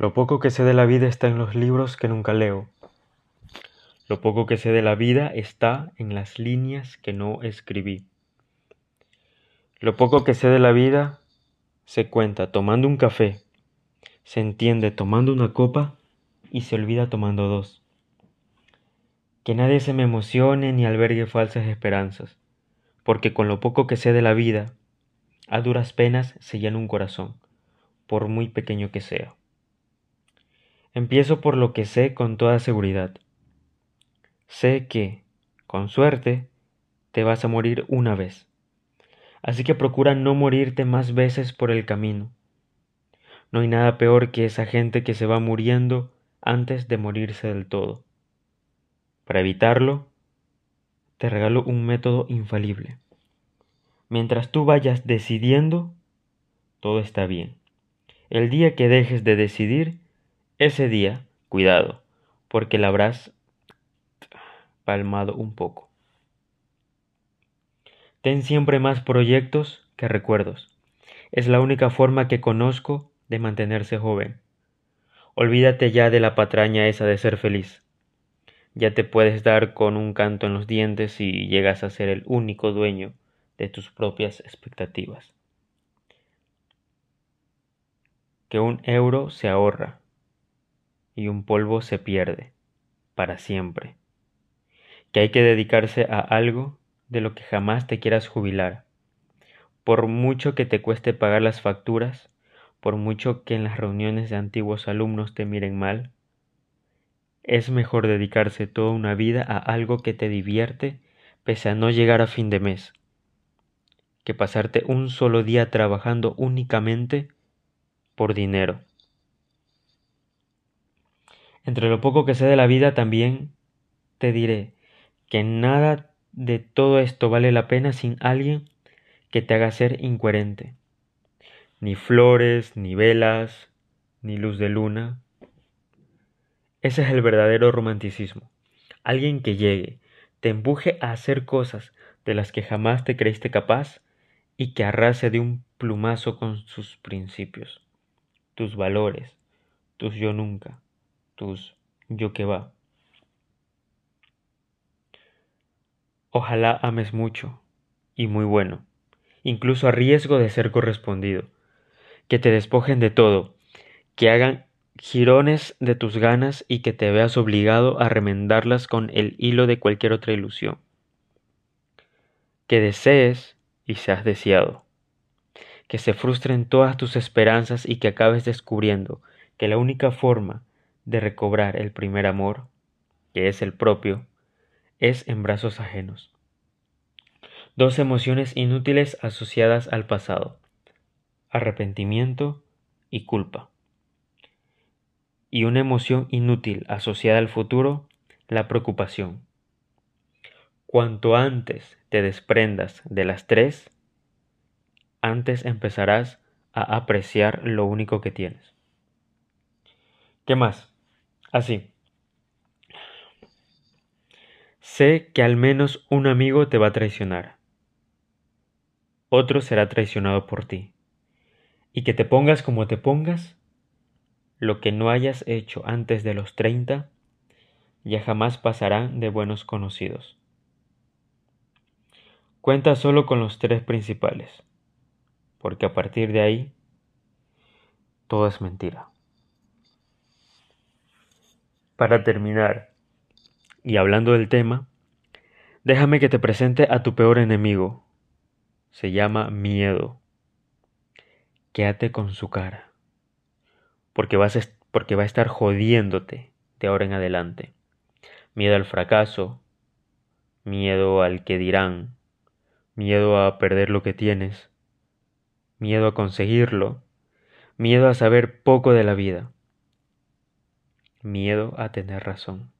Lo poco que sé de la vida está en los libros que nunca leo. Lo poco que sé de la vida está en las líneas que no escribí. Lo poco que sé de la vida se cuenta tomando un café, se entiende tomando una copa y se olvida tomando dos. Que nadie se me emocione ni albergue falsas esperanzas, porque con lo poco que sé de la vida, a duras penas se llena un corazón, por muy pequeño que sea. Empiezo por lo que sé con toda seguridad. Sé que, con suerte, te vas a morir una vez. Así que procura no morirte más veces por el camino. No hay nada peor que esa gente que se va muriendo antes de morirse del todo. Para evitarlo, te regalo un método infalible. Mientras tú vayas decidiendo, todo está bien. El día que dejes de decidir, ese día, cuidado, porque la habrás palmado un poco. Ten siempre más proyectos que recuerdos. Es la única forma que conozco de mantenerse joven. Olvídate ya de la patraña esa de ser feliz. Ya te puedes dar con un canto en los dientes si llegas a ser el único dueño de tus propias expectativas. Que un euro se ahorra y un polvo se pierde para siempre. Que hay que dedicarse a algo de lo que jamás te quieras jubilar. Por mucho que te cueste pagar las facturas, por mucho que en las reuniones de antiguos alumnos te miren mal, es mejor dedicarse toda una vida a algo que te divierte pese a no llegar a fin de mes, que pasarte un solo día trabajando únicamente por dinero. Entre lo poco que sé de la vida también te diré que nada de todo esto vale la pena sin alguien que te haga ser incoherente. Ni flores, ni velas, ni luz de luna. Ese es el verdadero romanticismo. Alguien que llegue, te empuje a hacer cosas de las que jamás te creíste capaz y que arrase de un plumazo con sus principios, tus valores, tus yo nunca yo que va. Ojalá ames mucho y muy bueno, incluso a riesgo de ser correspondido, que te despojen de todo, que hagan jirones de tus ganas y que te veas obligado a remendarlas con el hilo de cualquier otra ilusión. Que desees y seas deseado. Que se frustren todas tus esperanzas y que acabes descubriendo que la única forma de recobrar el primer amor, que es el propio, es en brazos ajenos. Dos emociones inútiles asociadas al pasado, arrepentimiento y culpa. Y una emoción inútil asociada al futuro, la preocupación. Cuanto antes te desprendas de las tres, antes empezarás a apreciar lo único que tienes. ¿Qué más? Así. Sé que al menos un amigo te va a traicionar. Otro será traicionado por ti. Y que te pongas como te pongas, lo que no hayas hecho antes de los treinta, ya jamás pasarán de buenos conocidos. Cuenta solo con los tres principales, porque a partir de ahí, todo es mentira. Para terminar, y hablando del tema, déjame que te presente a tu peor enemigo. Se llama miedo. Quédate con su cara, porque, vas porque va a estar jodiéndote de ahora en adelante. Miedo al fracaso, miedo al que dirán, miedo a perder lo que tienes, miedo a conseguirlo, miedo a saber poco de la vida miedo a tener razón.